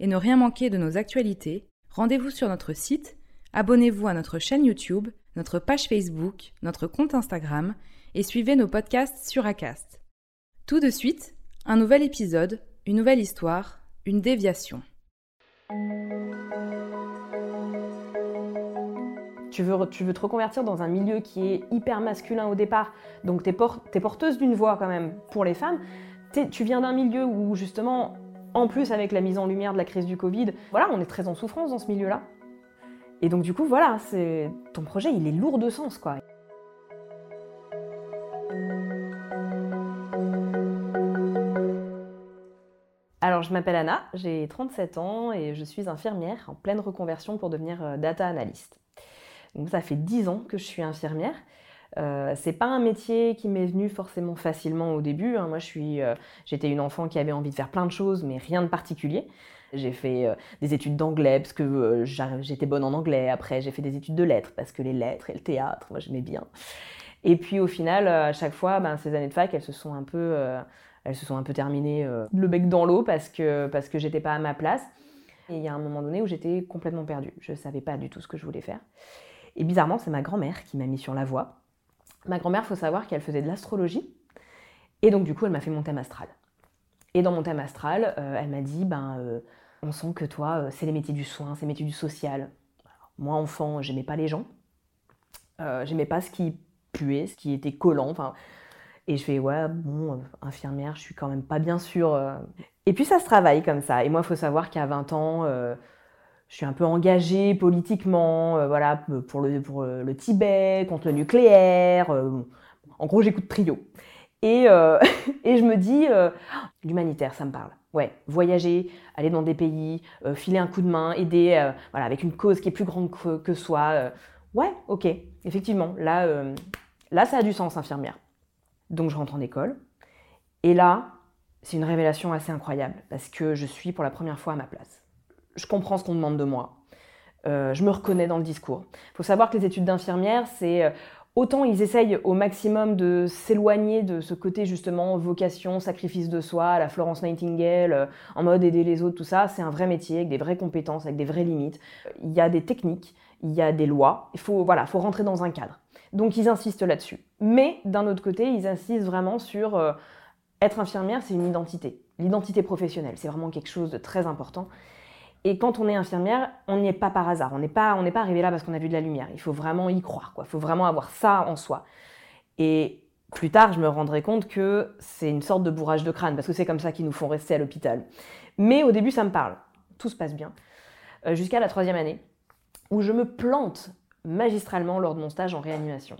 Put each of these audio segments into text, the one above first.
et ne rien manquer de nos actualités, rendez-vous sur notre site, abonnez-vous à notre chaîne YouTube, notre page Facebook, notre compte Instagram et suivez nos podcasts sur Acast. Tout de suite, un nouvel épisode, une nouvelle histoire, une déviation. Tu veux, te reconvertir dans un milieu qui est hyper masculin au départ, donc tu es, porteuse d'une voix quand même pour les femmes. Tu viens d'un milieu où justement en plus, avec la mise en lumière de la crise du Covid, voilà, on est très en souffrance dans ce milieu-là. Et donc du coup, voilà, ton projet, il est lourd de sens, quoi. Alors, je m'appelle Anna, j'ai 37 ans et je suis infirmière en pleine reconversion pour devenir euh, data analyst. Donc, ça fait 10 ans que je suis infirmière. Euh, c'est pas un métier qui m'est venu forcément facilement au début. Hein. Moi, euh, j'étais une enfant qui avait envie de faire plein de choses, mais rien de particulier. J'ai fait euh, des études d'anglais parce que j'étais bonne en anglais. Après, j'ai fait des études de lettres parce que les lettres et le théâtre, moi, j'aimais bien. Et puis, au final, à chaque fois, ben, ces années de fac, elles se sont un peu, elles se sont un peu terminées le bec dans l'eau parce que parce que j'étais pas à ma place. Et il y a un moment donné où j'étais complètement perdue. Je savais pas du tout ce que je voulais faire. Et bizarrement, c'est ma grand-mère qui m'a mis sur la voie. Ma grand-mère, faut savoir qu'elle faisait de l'astrologie. Et donc, du coup, elle m'a fait mon thème astral. Et dans mon thème astral, euh, elle m'a dit ben, euh, on sent que toi, euh, c'est les métiers du soin, c'est les métiers du social. moi, enfant, j'aimais pas les gens. j'aimais pas ce qui puait, ce qui était collant. Et je fais, ouais, bon, infirmière, je suis quand même pas bien sûre. Et puis ça se travaille comme ça. Et moi, il faut savoir qu'à 20 ans, je suis un peu engagée politiquement, euh, voilà, pour euh, le Tibet, contre le nucléaire. Euh, en gros, j'écoute Trio. Et, et je me dis, l'humanitaire, ça me parle. Ouais, voyager, aller dans des pays, filer un coup de main, aider, voilà, avec une cause qui est plus grande que, que soi. ouais, ok, effectivement, là, là, ça a du sens, infirmière. Donc, je rentre en école. Et là, c'est une révélation assez incroyable, parce que je suis pour la première fois à ma place je comprends ce qu'on demande de moi. Euh, je me reconnais dans le discours. Il faut savoir que les études d'infirmière, c'est euh, autant ils essayent au maximum de s'éloigner de ce côté justement vocation, sacrifice de soi, la Florence Nightingale, euh, en mode aider les autres, tout ça. C'est un vrai métier avec des vraies compétences, avec des vraies limites. Il y a des techniques, il y a des lois. Il faut voilà, faut rentrer dans un cadre. Donc ils insistent là-dessus. Mais d'un autre côté, ils insistent vraiment sur être infirmière, c'est une identité. L'identité professionnelle, c'est vraiment quelque chose de très important. Et quand on est infirmière, on n'y est pas par hasard. On n'est pas, pas arrivé là parce qu'on a vu de la lumière. Il faut vraiment y croire. Il faut vraiment avoir ça en soi. Et plus tard, je me rendrai compte que c'est une sorte de bourrage de crâne parce que c'est comme ça qu'ils nous font rester à l'hôpital. Mais au début, ça me parle. Tout se passe bien. Euh, jusqu'à la troisième année, où je me plante magistralement lors de mon stage en réanimation.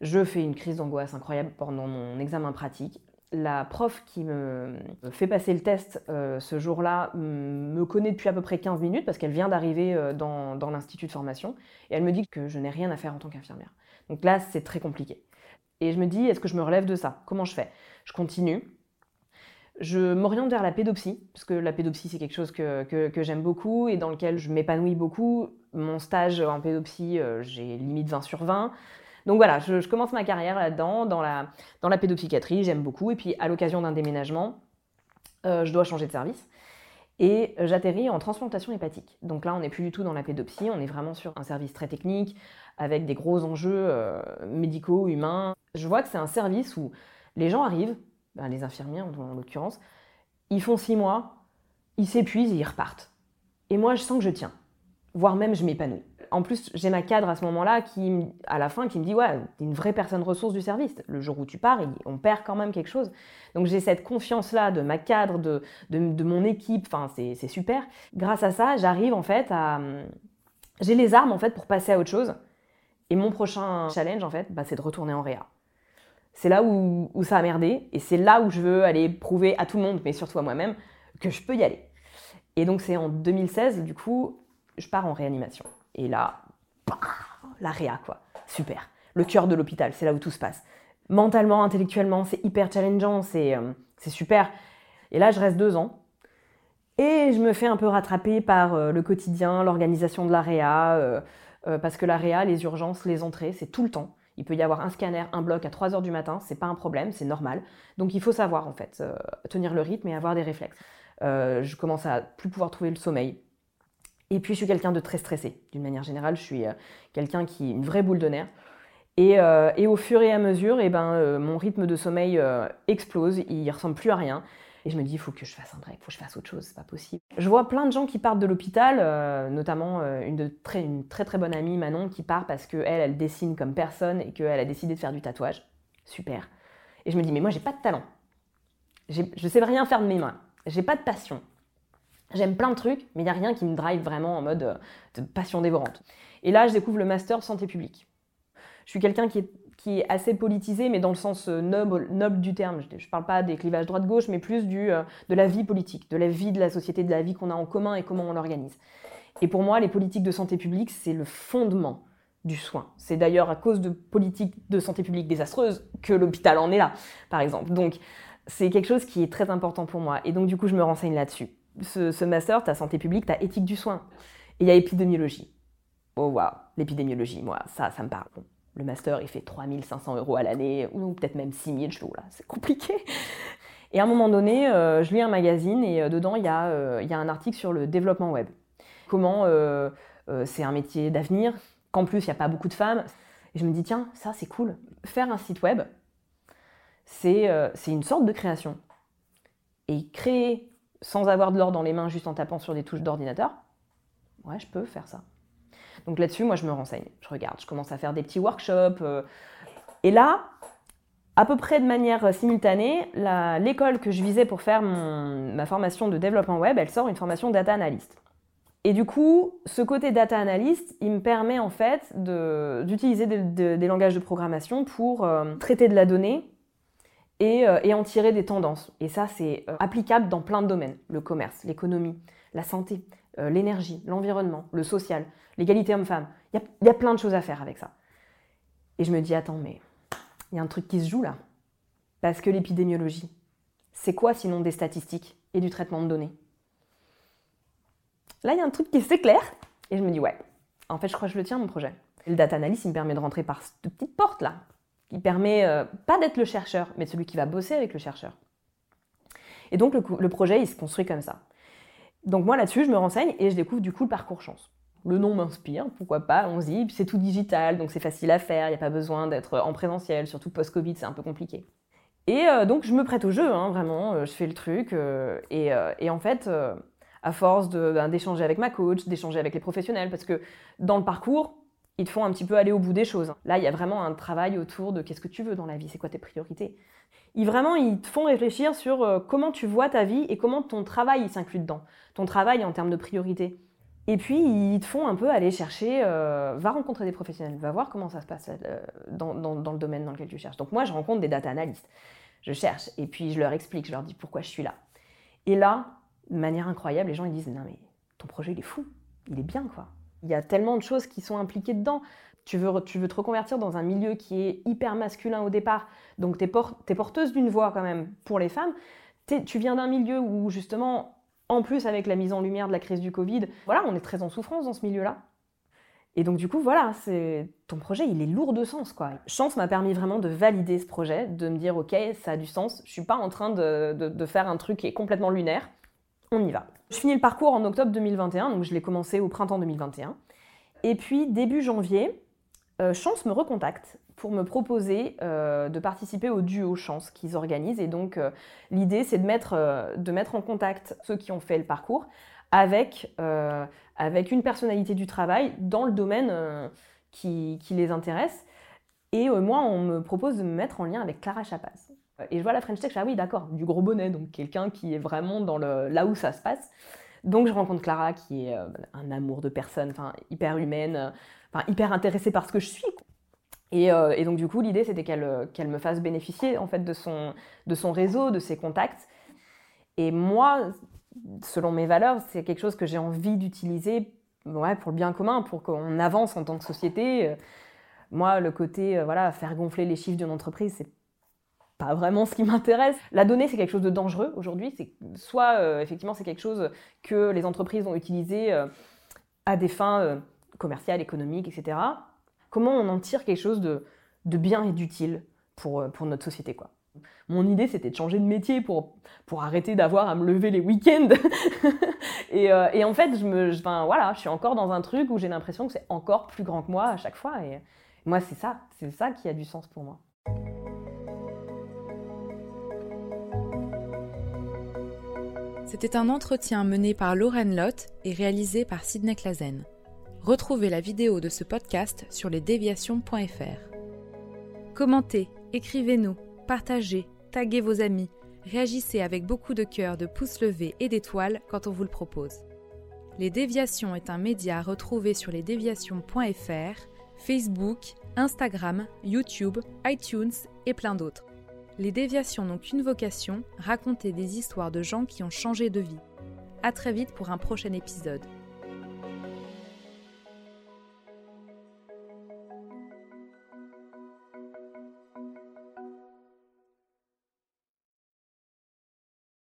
Je fais une crise d'angoisse incroyable pendant mon examen pratique la prof qui me fait passer le test euh, ce jour-là me connaît depuis à peu près 15 minutes parce qu'elle vient d'arriver euh, dans, l'institut de formation et elle me dit que je n'ai rien à faire en tant qu'infirmière. Donc là, c'est très compliqué. Et je me dis, est-ce que je me relève de ça? Comment je fais? Je continue. Je m'oriente vers la pédopsie, parce que la pédopsie, c'est quelque chose que, j'aime beaucoup et dans lequel je m'épanouis beaucoup. Mon stage en pédopsie, euh, j'ai limite 20 sur 20. Donc voilà, je, commence ma carrière là-dedans, dans la, dans pédopsychiatrie, j'aime beaucoup. Et puis à l'occasion d'un déménagement, euh, je dois changer de service. Et j'atterris en transplantation hépatique. Donc là, on n'est plus du tout dans la pédopsie, on est vraiment sur un service très technique, avec des gros enjeux euh, médicaux, humains. Je vois que c'est un service où les gens arrivent, ben, les infirmiers en l'occurrence, ils font six mois, ils s'épuisent ils repartent. Et moi, je sens que je tiens, voire même je m'épanouis en plus, j'ai ma cadre à ce moment-là qui, à la fin, qui me dit Ouais, t'es une vraie personne ressource du service. Le jour où tu pars, on perd quand même quelque chose. Donc j'ai cette confiance-là de ma cadre, de, mon équipe. Enfin, c'est super. Grâce à ça, j'arrive en fait à. J'ai les armes en fait pour passer à autre chose. Et mon prochain challenge, en fait, bah, c'est de retourner en réa. C'est là où, où, ça a merdé. Et c'est là où je veux aller prouver à tout le monde, mais surtout à moi-même, que je peux y aller. Et donc c'est en 2016, du coup, je pars en réanimation. Et là, la réa, quoi. Super. Le cœur de l'hôpital, c'est là où tout se passe. Mentalement, intellectuellement, c'est hyper challengeant, c'est euh, super. Et là, je reste deux ans. Et je me fais un peu rattraper par euh, le quotidien, l'organisation de la réa, euh, parce que la réa, les urgences, les entrées, c'est tout le temps. Il peut y avoir un scanner, un bloc à 3 heures du matin, c'est pas un problème, c'est normal. Donc il faut savoir en fait, tenir le rythme et avoir des réflexes. je commence à plus pouvoir trouver le sommeil. Et puis je suis quelqu'un de très stressé. D'une manière générale, je suis euh, quelqu'un qui est une vraie boule de nerfs. Et, euh, au fur et à mesure, eh ben, euh, mon rythme de sommeil explose, il ressemble plus à rien. Et je me dis, il faut que je fasse un break, il faut que je fasse autre chose, c'est pas possible. Je vois plein de gens qui partent de l'hôpital, notamment une, de très, une très très bonne amie, Manon, qui part parce qu'elle, elle dessine comme personne et qu'elle a décidé de faire du tatouage. Super. Et je me dis, mais moi, j'ai pas de talent. Je sais rien faire de mes mains. J'ai pas de passion. J'aime plein de trucs, mais il n'y a rien qui me drive vraiment en mode euh, passion dévorante. Et là, je découvre le master santé publique. Je suis quelqu'un qui est, qui est, assez politisé, mais dans le sens euh, noble, noble du terme. Je ne parle pas des clivages droite-gauche, mais plus du, euh, de la vie politique, de la vie de la société, de la vie qu'on a en commun et comment on l'organise. Et pour moi, les politiques de santé publique, c'est le fondement du soin. C'est d'ailleurs à cause de politiques de santé publique désastreuses que l'hôpital en est là, par exemple. Donc, c'est quelque chose qui est très important pour moi. Et donc, du coup, je me renseigne là-dessus ce, master, tu as santé publique, tu as éthique du soin. Et il y a épidémiologie. Oh waouh, l'épidémiologie, moi, ça, ça me parle. le master, il fait 3500 euros à l'année, ou peut-être même 6000, je fais, là, c'est compliqué. Et à un moment donné, euh, je lis un magazine et euh, dedans, il y, euh, y, a un article sur le développement web. Comment c'est un métier d'avenir, qu'en plus, il n'y a pas beaucoup de femmes. Et je me dis, tiens, ça, c'est cool. Faire un site web, c'est une sorte de création. Et créer sans avoir de l'or dans les mains, juste en tapant sur des touches d'ordinateur, ouais, je peux faire ça. Donc là-dessus, moi, je me renseigne, je regarde, je commence à faire des petits workshops. Euh, et là, à peu près de manière simultanée, l'école que je visais pour faire ma formation de développement web, elle sort une formation data analyst. Et du coup, ce côté data analyst, il me permet en fait d'utiliser des langages de programmation pour euh, traiter de la donnée euh, et, en tirer des tendances. Et ça, c'est euh, applicable dans plein de domaines. Le commerce, l'économie, la santé, euh, l'énergie, l'environnement, le social, l'égalité homme-femme. Il y, a, plein de choses à faire avec ça. Et je me dis, attends, mais il y a un truc qui se joue là. Parce que l'épidémiologie, c'est quoi sinon des statistiques et du traitement de données? Là, il y a un truc qui s'éclaire. Et je me dis, ouais, en fait, je crois que je le tiens, mon projet. le data analyst, il me permet de rentrer par cette petite porte là qui permet euh, pas d'être le chercheur, mais celui qui va bosser avec le chercheur. Et donc le, projet, il se construit comme ça. Donc moi là-dessus, je me renseigne et je découvre du coup le parcours chance. Le nom m'inspire, pourquoi pas, dit, c'est tout digital, donc c'est facile à faire, il n'y a pas besoin d'être en présentiel, surtout post-Covid, c'est un peu compliqué. Et euh, donc je me prête au jeu, hein, vraiment, euh, je fais le truc, et, et, en fait, à force ben, d'échanger avec ma coach, d'échanger avec les professionnels, parce que dans le parcours, ils te font un petit peu aller au bout des choses. Là, il y a vraiment un travail autour de qu'est-ce que tu veux dans la vie, c'est quoi tes priorités. Ils vraiment, ils te font réfléchir sur euh, comment tu vois ta vie et comment ton travail s'inclut dedans. Ton travail en termes de priorités. Et puis, ils te font un peu aller chercher, euh, va rencontrer des professionnels, va voir comment ça se passe euh, dans, dans, le domaine dans lequel tu cherches. Donc moi, je rencontre des data analystes. Je cherche et puis je leur explique, je leur dis pourquoi je suis là. Et là, de manière incroyable, les gens ils disent, non mais ton projet il est fou, il est bien quoi. Il y a tellement de choses qui sont impliquées dedans. Tu veux, tu veux te reconvertir dans un milieu qui est hyper masculin au départ, donc tu es, porteuse d'une voix quand même pour les femmes. Tu viens d'un milieu où justement, en plus avec la mise en lumière de la crise du Covid, voilà, on est très en souffrance dans ce milieu-là. Et donc du coup, voilà, ton projet, il est lourd de sens, quoi. Chance m'a permis vraiment de valider ce projet, de me dire, ok, ça a du sens. Je suis pas en train de faire un truc qui est complètement lunaire. On y va. Je finis le parcours en octobre 2021, donc je l'ai commencé au printemps 2021. Et puis début janvier, euh, Chance me recontacte pour me proposer euh, de participer au duo Chance qu'ils organisent. Et donc euh, l'idée, c'est de mettre, en contact ceux qui ont fait le parcours avec, une personnalité du travail dans le domaine qui, qui, les intéresse. Et moi, on me propose de me mettre en lien avec Clara Chapas. Et je vois la French Tech, je dis, ah oui, d'accord, du gros bonnet, donc quelqu'un qui est vraiment dans le, là où ça se passe. Donc je rencontre Clara, qui est un amour de personne, hyper humaine, enfin hyper intéressée par ce que je suis. Euh, et, donc du coup, l'idée c'était euh, qu'elle me fasse bénéficier en fait de son, de son réseau, de ses contacts. Et moi, selon mes valeurs, c'est quelque chose que j'ai envie d'utiliser ouais, pour le bien commun, pour qu'on avance en tant que société. Moi, le côté voilà, faire gonfler les chiffres d'une entreprise, c'est pas vraiment ce qui m'intéresse. La donnée, c'est quelque chose de dangereux aujourd'hui. C'est soit euh, effectivement c'est quelque chose que les entreprises vont utiliser à des fins commerciales, économiques, etc. Comment on en tire quelque chose de, bien et d'utile pour, euh, pour notre société quoi? Mon idée, c'était de changer de métier pour, pour arrêter d'avoir à me lever les week-ends. Euh, et, en fait, je, me, voilà, je suis encore dans un truc où j'ai l'impression que c'est encore plus grand que moi à chaque fois. Et moi, c'est ça, c'est ça qui a du sens pour moi. C'était un entretien mené par Lauren Lott et réalisé par Sidney Clazen. Retrouvez la vidéo de ce podcast sur lesdéviations.fr. Commentez, écrivez-nous, partagez, taguez vos amis, réagissez avec beaucoup de cœur, de pouces levés et d'étoiles quand on vous le propose. Les Déviations est un média retrouvé sur lesdéviations.fr, Facebook, Instagram, YouTube, iTunes et plein d'autres. Les Déviations n'ont qu'une vocation, raconter des histoires de gens qui ont changé de vie. A très vite pour un prochain épisode.